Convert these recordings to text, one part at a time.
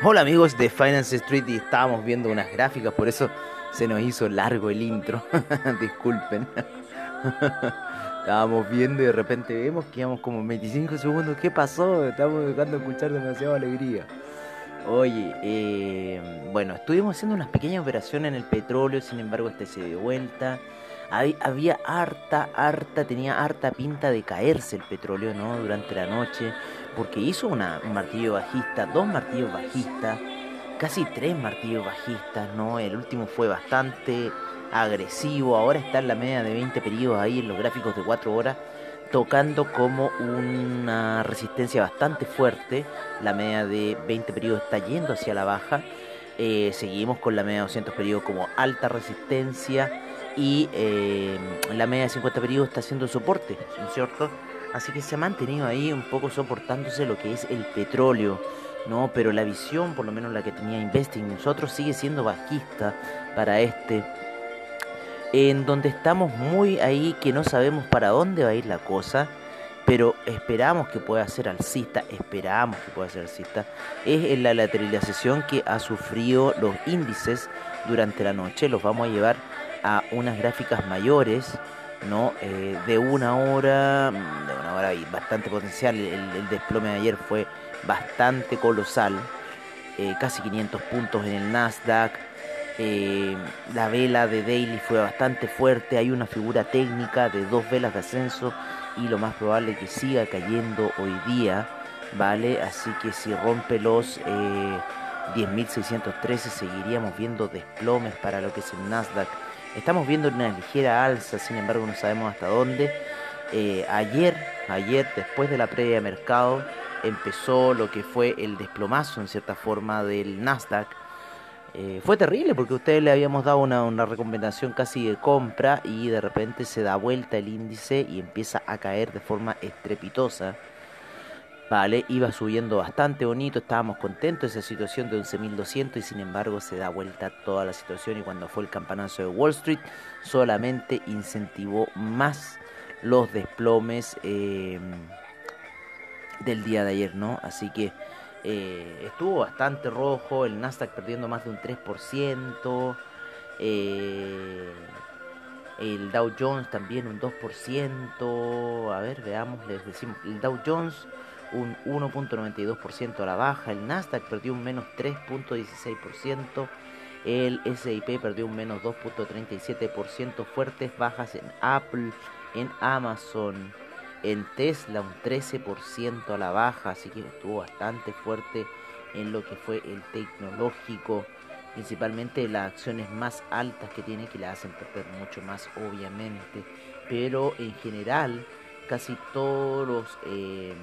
Hola amigos de Finance Street y estábamos viendo unas gráficas, por eso se nos hizo largo el intro. Disculpen. Estábamos viendo y de repente vemos que íbamos como 25 segundos. ¿Qué pasó? Estamos dejando de escuchar demasiada alegría. Oye, eh, bueno, estuvimos haciendo unas pequeñas operaciones en el petróleo, sin embargo este se dio vuelta. Hab- Había harta, harta, tenía harta pinta de caerse el petróleo, ¿no? Durante la noche, porque hizo una, un martillo bajista, dos martillos bajistas, casi tres martillos bajistas, ¿no? El último fue bastante agresivo, ahora está en la media de 20 periodos ahí en los gráficos de 4 horas, tocando como una resistencia bastante fuerte, la media de 20 periodos está yendo hacia la baja, Eh, seguimos con la media de 200 periodos como alta resistencia y eh, la media de 50 periodos está haciendo soporte, ¿no es cierto? Así que se ha mantenido ahí un poco soportándose lo que es el petróleo, ¿no? Pero la visión, por lo menos la que tenía Investing nosotros, sigue siendo bajista para este. En donde estamos muy ahí que no sabemos para dónde va a ir la cosa, pero esperamos que pueda ser alcista, esperamos que pueda ser alcista. Es en la lateralización que ha sufrido los índices durante la noche, los vamos a llevar a unas gráficas mayores, ¿no? Eh, de una hora, mm, de una hora bastante potencial. El, desplome de ayer fue bastante colosal, eh, casi 500 puntos en el Nasdaq. Eh, la vela de Daily fue bastante fuerte. Hay una figura técnica de dos velas de ascenso y lo más probable es que siga cayendo hoy día, ¿vale? Así que si rompe los eh, 10.613 seguiríamos viendo desplomes para lo que es el Nasdaq. Estamos viendo una ligera alza, sin embargo no sabemos hasta dónde. Eh, ayer, ayer después de la previa de mercado, empezó lo que fue el desplomazo en cierta forma del Nasdaq. Eh, fue terrible porque ustedes le habíamos dado una, una recomendación casi de compra y de repente se da vuelta el índice y empieza a caer de forma estrepitosa. Vale, iba subiendo bastante bonito, estábamos contentos de esa situación de 11.200 y sin embargo se da vuelta toda la situación y cuando fue el campanazo de Wall Street solamente incentivó más los desplomes eh, del día de ayer, ¿no? Así que eh, estuvo bastante rojo, el Nasdaq perdiendo más de un 3%, eh, el Dow Jones también un 2%, a ver, veamos, les decimos, el Dow Jones un 1.92% a la baja, el Nasdaq perdió un menos 3.16%, el S&P perdió un menos 2.37%, fuertes bajas en Apple, en Amazon, en Tesla un 13% a la baja, así que estuvo bastante fuerte en lo que fue el tecnológico, principalmente las acciones más altas que tiene que le hacen perder mucho más obviamente, pero en general casi todos los eh,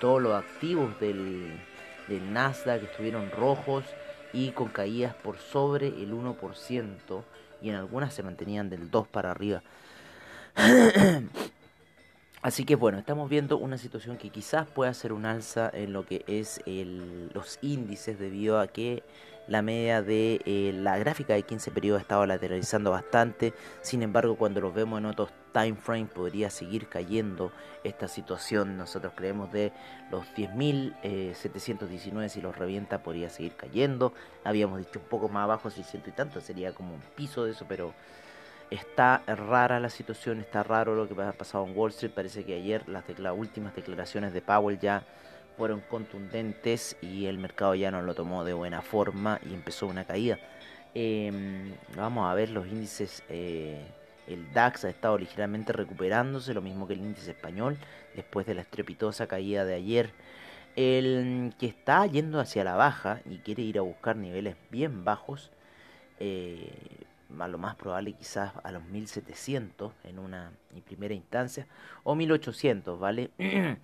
todos los activos del, del Nasdaq estuvieron rojos y con caídas por sobre el 1% y en algunas se mantenían del 2 para arriba. Así que bueno, estamos viendo una situación que quizás pueda ser un alza en lo que es los índices debido a que la media de eh, la gráfica de 15 periodos ha estado lateralizando bastante. Sin embargo, cuando los vemos en otros time frame podría seguir cayendo esta situación. Nosotros creemos de los 10.719 si los revienta podría seguir cayendo. Habíamos dicho un poco más abajo, 600 y tanto, sería como un piso de eso, pero está rara la situación, está raro lo que ha pasado en Wall Street. Parece que ayer las, últimas declaraciones de Powell ya fueron contundentes y el mercado ya no lo tomó de buena forma y empezó una caída. Em, vamos a ver los índices. eh, el DAX ha estado ligeramente recuperándose, lo mismo que el índice español, después de la estrepitosa caída de ayer. El que está yendo hacia la baja y quiere ir a buscar niveles bien bajos, eh, a lo más probable quizás a los 1700 en una primera instancia, o 1800, ¿vale?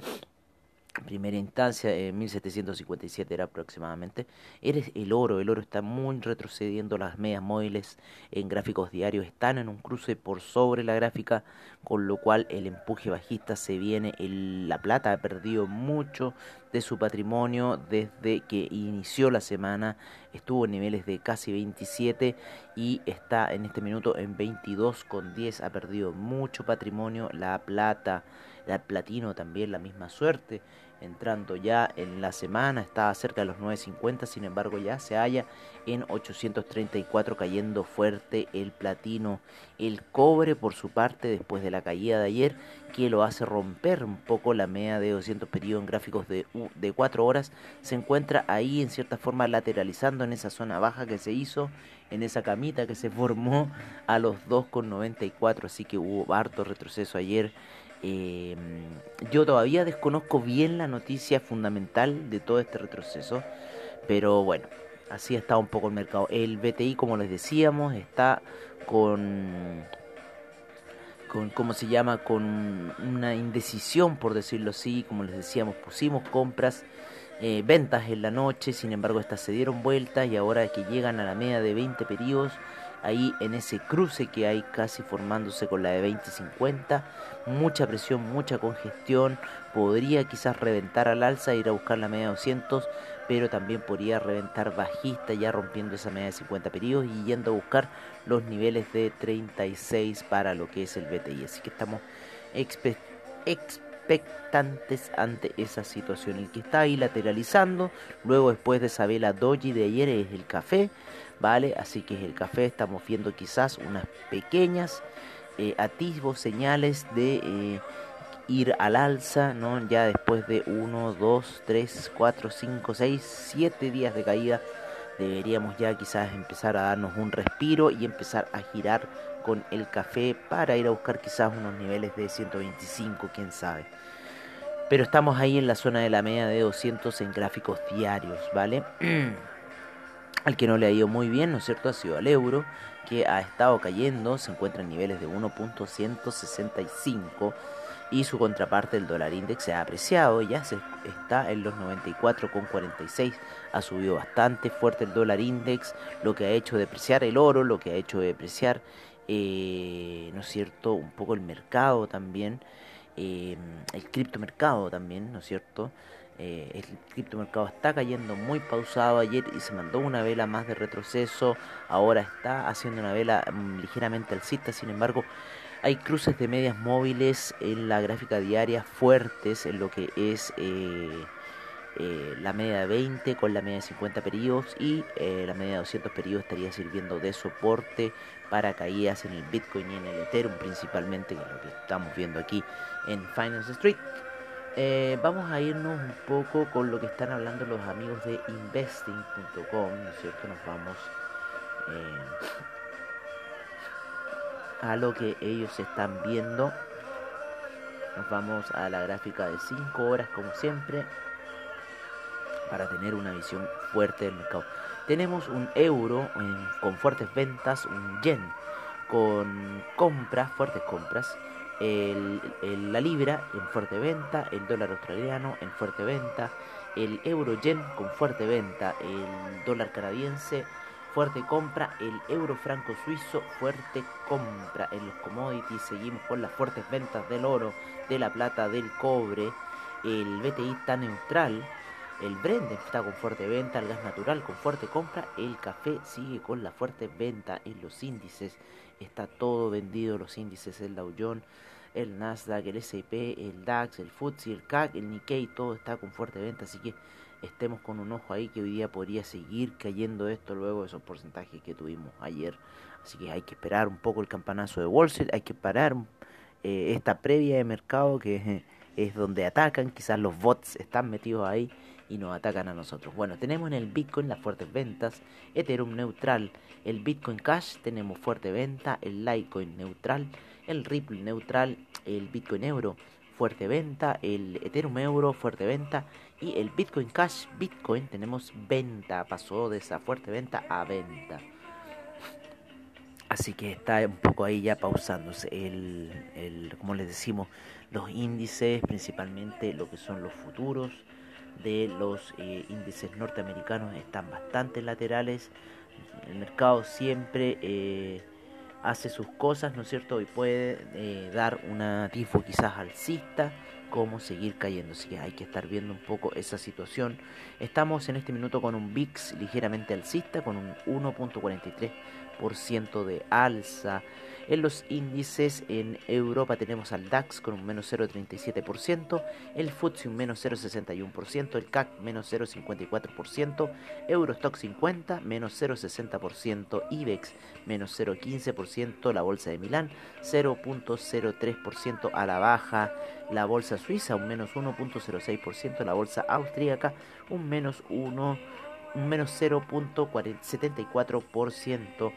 primera instancia, en 1757 era aproximadamente, eres el oro, el oro está muy retrocediendo, las medias móviles en gráficos diarios están en un cruce por sobre la gráfica, con lo cual el empuje bajista se viene, el, la plata ha perdido mucho de su patrimonio desde que inició la semana, estuvo en niveles de casi 27 y está en este minuto en 22,10, ha perdido mucho patrimonio, la plata, el platino también la misma suerte entrando ya en la semana, está cerca de los 9.50, sin embargo ya se halla en 834 cayendo fuerte el platino, el cobre por su parte después de la caída de ayer que lo hace romper un poco la media de 200 periodos en gráficos de, de 4 horas, se encuentra ahí en cierta forma lateralizando en esa zona baja que se hizo, en esa camita que se formó a los 2,94, así que hubo harto retroceso ayer eh, yo todavía desconozco bien la noticia fundamental de todo este retroceso, pero bueno, así está un poco el mercado. El BTI, como les decíamos, está con, con ¿cómo se llama? Con una indecisión, por decirlo así, como les decíamos, pusimos compras. Eh, ventas en la noche, sin embargo estas se dieron vueltas y ahora que llegan a la media de 20 periodos, ahí en ese cruce que hay casi formándose con la de 20-50, mucha presión, mucha congestión, podría quizás reventar al alza, ir a buscar la media de 200, pero también podría reventar bajista ya rompiendo esa media de 50 periodos y yendo a buscar los niveles de 36 para lo que es el BTI. Así que estamos expectantes ante esa situación. El que está ahí lateralizando, luego después de esa vela doji de ayer es el café, ¿vale? Así que es el café, estamos viendo quizás unas pequeñas eh, atisbos, señales de eh, ir al alza, ¿no? Ya después de 1, 2, 3, 4, 5, 6, 7 días de caída, deberíamos ya quizás empezar a darnos un respiro y empezar a girar con el café para ir a buscar quizás unos niveles de 125, quién sabe. Pero estamos ahí en la zona de la media de 200 en gráficos diarios, ¿vale? al que no le ha ido muy bien, ¿no es cierto? Ha sido al euro, que ha estado cayendo, se encuentra en niveles de 1.165 y su contraparte, el dólar index, se ha apreciado, ya se está en los 94,46, ha subido bastante fuerte el dólar index, lo que ha hecho depreciar el oro, lo que ha hecho depreciar, eh, ¿no es cierto?, un poco el mercado también, eh, el criptomercado también, ¿no es cierto?, eh, el criptomercado está cayendo muy pausado ayer y se mandó una vela más de retroceso. Ahora está haciendo una vela um, ligeramente alcista. Sin embargo, hay cruces de medias móviles en la gráfica diaria fuertes en lo que es eh, eh, la media de 20 con la media de 50 periodos y eh, la media de 200 periodos estaría sirviendo de soporte para caídas en el Bitcoin y en el Ethereum principalmente, que es lo que estamos viendo aquí en Finance Street. Eh, vamos a irnos un poco con lo que están hablando los amigos de investing.com, ¿no es cierto? Nos vamos a lo que ellos están viendo. Nos vamos a la gráfica de 5 horas como siempre para tener una visión fuerte del mercado. Tenemos un euro con fuertes ventas, un yen con compras, fuertes compras. La libra en fuerte venta, el dólar australiano en fuerte venta, el euro yen con fuerte venta, el dólar canadiense fuerte compra, el euro franco suizo fuerte compra. En los commodities, seguimos con las fuertes ventas del oro, de la plata, del cobre, el BTI está neutral, el Brent está con fuerte venta, el gas natural con fuerte compra, el café sigue con la fuerte venta en los índices, está todo vendido, los índices, el Dow Jones, el Nasdaq, el S&P, el DAX, el FTSE, el CAC, el Nikkei, todo está con fuerte venta, así que estemos con un ojo ahí que hoy día podría seguir cayendo esto luego de esos porcentajes que tuvimos ayer, así que hay que esperar un poco el campanazo de Wall Street, hay que parar eh, esta previa de mercado que es donde atacan, quizás los bots están metidos ahí y nos atacan a nosotros. Bueno, tenemos en el Bitcoin las fuertes ventas, Ethereum neutral, el Bitcoin Cash tenemos fuerte venta, el Litecoin neutral, el Ripple neutral, el Bitcoin Euro fuerte venta, el Ethereum Euro fuerte venta y el Bitcoin Cash Bitcoin tenemos venta, pasó de esa fuerte venta a venta. Así que está un poco ahí ya pausándose el, el, como les decimos, los índices, principalmente lo que son los futuros de los eh, índices norteamericanos están bastante laterales. El mercado siempre eh, hace sus cosas, ¿no es cierto? Y puede eh, dar una tifo quizás alcista, como seguir cayendo. Así que hay que estar viendo un poco esa situación. Estamos en este minuto con un VIX ligeramente alcista, con un 1.43% de alza. En los índices en Europa tenemos al DAX con un menos 0,37%, el FTSE un menos 0,61%, el CAC menos 0,54%, Eurostock 50 menos 0,60%, IBEX menos 0,15%, la bolsa de Milán 0,03% a la baja, la bolsa suiza un menos 1,06%, la bolsa austríaca un menos 1, un menos 0,74%.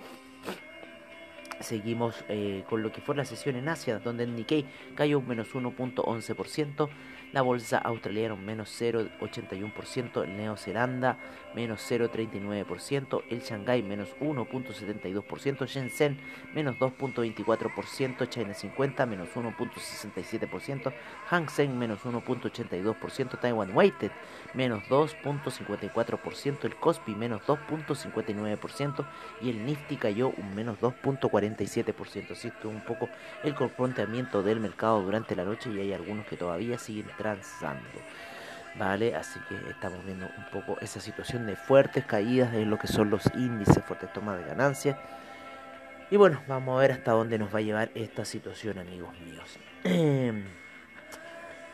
Seguimos eh, con lo que fue la sesión en Asia, donde el Nikkei cayó un menos 1.11%, la bolsa australiana un menos 0.81%, el Neo Zelanda menos 0.39%, el Shanghai menos 1.72%, Shenzhen menos 2.24%, China 50 menos 1.67%, Hang Seng menos 1.82%, Taiwan Weighted menos 2.54%, el Kospi menos 2.59% y el Nifty cayó un menos 2.47%. Así que un poco el confrontamiento del mercado durante la noche y hay algunos que todavía siguen transando. ¿Vale? Así que estamos viendo un poco esa situación de fuertes caídas de lo que son los índices, fuertes tomas de ganancias. Y bueno, vamos a ver hasta dónde nos va a llevar esta situación, amigos míos.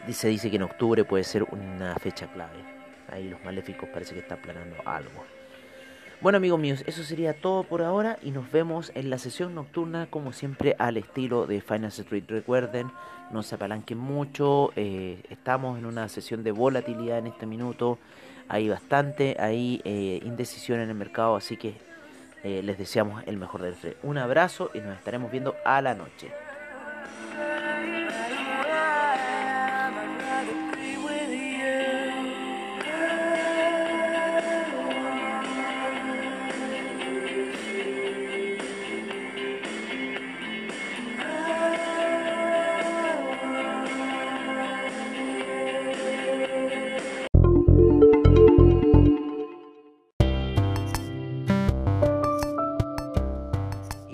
Dice, dice que en octubre puede ser una fecha clave. Ahí los maléficos parece que están planeando algo. Bueno amigos míos, eso sería todo por ahora y nos vemos en la sesión nocturna como siempre al estilo de Finance Street. Recuerden, no se apalanquen mucho, eh, estamos en una sesión de volatilidad en este minuto, hay bastante, hay eh, indecisión en el mercado, así que eh, les deseamos el mejor del frente. Un abrazo y nos estaremos viendo a la noche.